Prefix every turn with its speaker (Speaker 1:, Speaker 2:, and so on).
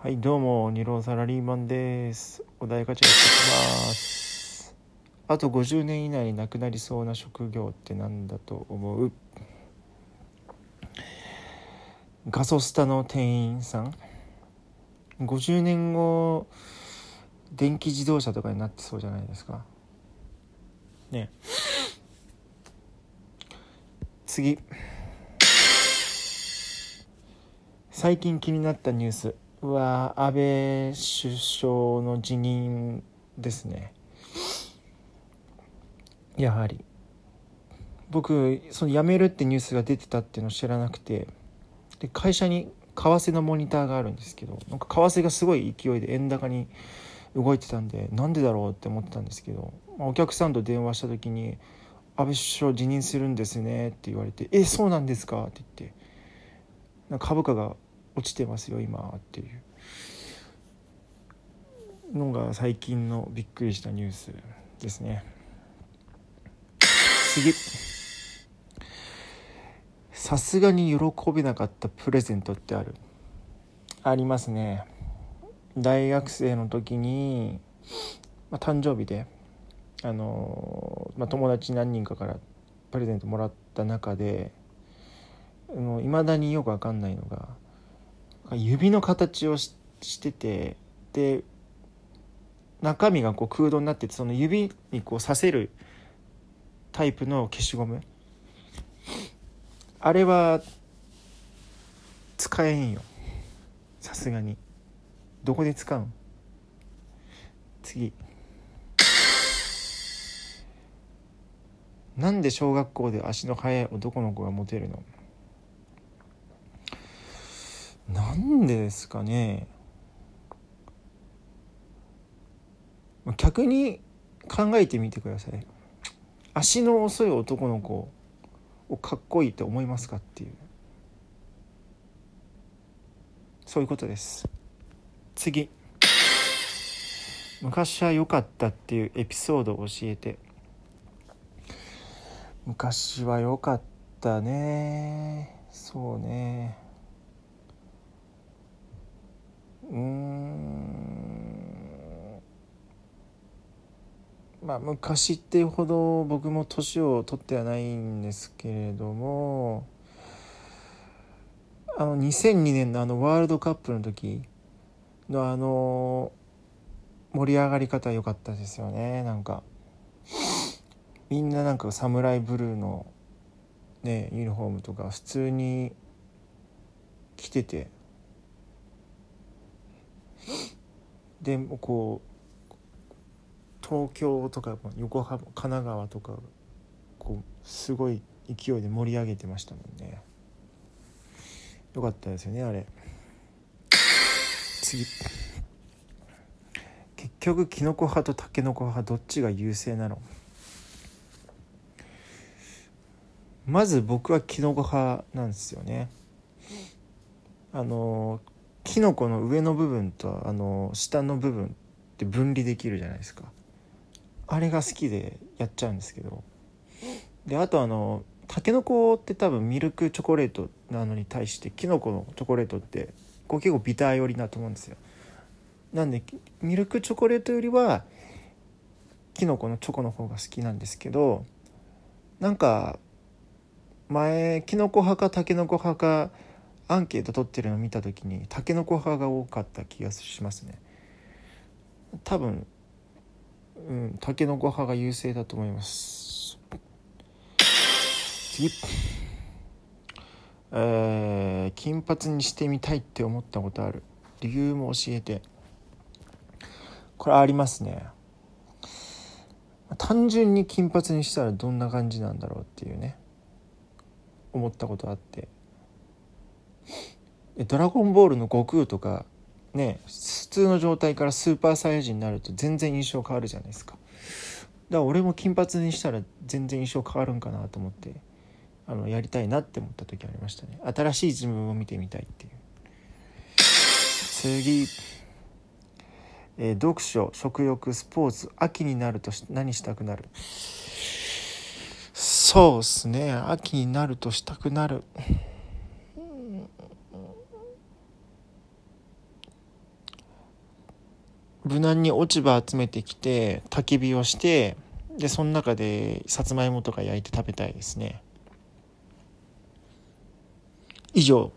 Speaker 1: はいどうも二郎サラリーマンです。お題ガチャやってきます。あと50年以内になくなりそうな職業って何だと思う？ガソスタの店員さん。50年後電気自動車とかになってそうじゃないですか。ね。次。最近気になったニュース。は安倍首相の辞任ですねやはり僕その辞めるってニュースが出てたっていうのを知らなくてで会社に為替のモニターがあるんですけどなんか為替がすごい勢いで円高に動いてたんでなんでだろうって思ってたんですけど、まあ、お客さんと電話した時に「安倍首相辞任するんですね」って言われて「えそうなんですか?」って言ってなんか株価が落ちてますよ今っていうのが最近のびっくりしたニュースですね。次。さすがに喜べなかったプレゼントってある。ありますね。大学生の時に、まあ、誕生日であの、まあ、友達何人かからプレゼントもらった中でいまだによく分かんないのが指の形をしててで中身がこう空洞になっててその指にこう刺せるタイプの消しゴム。あれは使えんよ。さすがに。どこで使うん？次。なんで小学校で足の速い男の子がモテるの？なんでですかね。逆に考えてみてください。足の遅い男の子をかっこいいと思いますかっていう。そういうことです。次。昔は良かったっていうエピソードを教えて。昔は良かったね。そうね。うん。まあ昔ってほど僕も年を取ってはないんですけれどもあの2002年のあのワールドカップの時のあの盛り上がり方良かったですよねなんか。みんななんかサムライブルーのねユニフォームとか普通に着てて。でもこう東京とか横浜神奈川とかこうすごい勢いで盛り上げてましたもんね。よかったですよねあれ。次。結局キノコ派とタケノコ派どっちが優勢なの？まず僕はキノコ派なんですよね。あのキノコの上の部分とあの下の部分って分離できるじゃないですか。あれが好きでやっちゃうんですけど。であとあのタケノコって多分ミルクチョコレートなのに対してキノコのチョコレートってこう結構ビター寄りなと思うんですよ。なんでミルクチョコレートよりはキノコのチョコの方が好きなんですけどなんか前キノコ派かタケノコ派かアンケート取ってるのを見た時にタケノコ派が多かった気がしますね。多分うんタケノコ派が優勢だと思います。次。えー、金髪にしてみたいって思ったことある。理由も教えて。これありますね。単純に金髪にしたらどんな感じなんだろうっていうね。思ったことあって。ドラゴンボールの悟空とかね普通の状態からスーパーサイヤ人になると全然印象変わるじゃないですか。だから俺も金髪にしたら全然印象変わるんかなと思ってあのやりたいなって思った時ありましたね。新しい自分を見てみたいっていう。次。えー、読書食欲スポーツ秋になると何したくなる？そうっすね。秋になるとしたくなる。無難に落ち葉集めてきて焚き火をしてでその中でさつまいもとか焼いて食べたいですね。以上。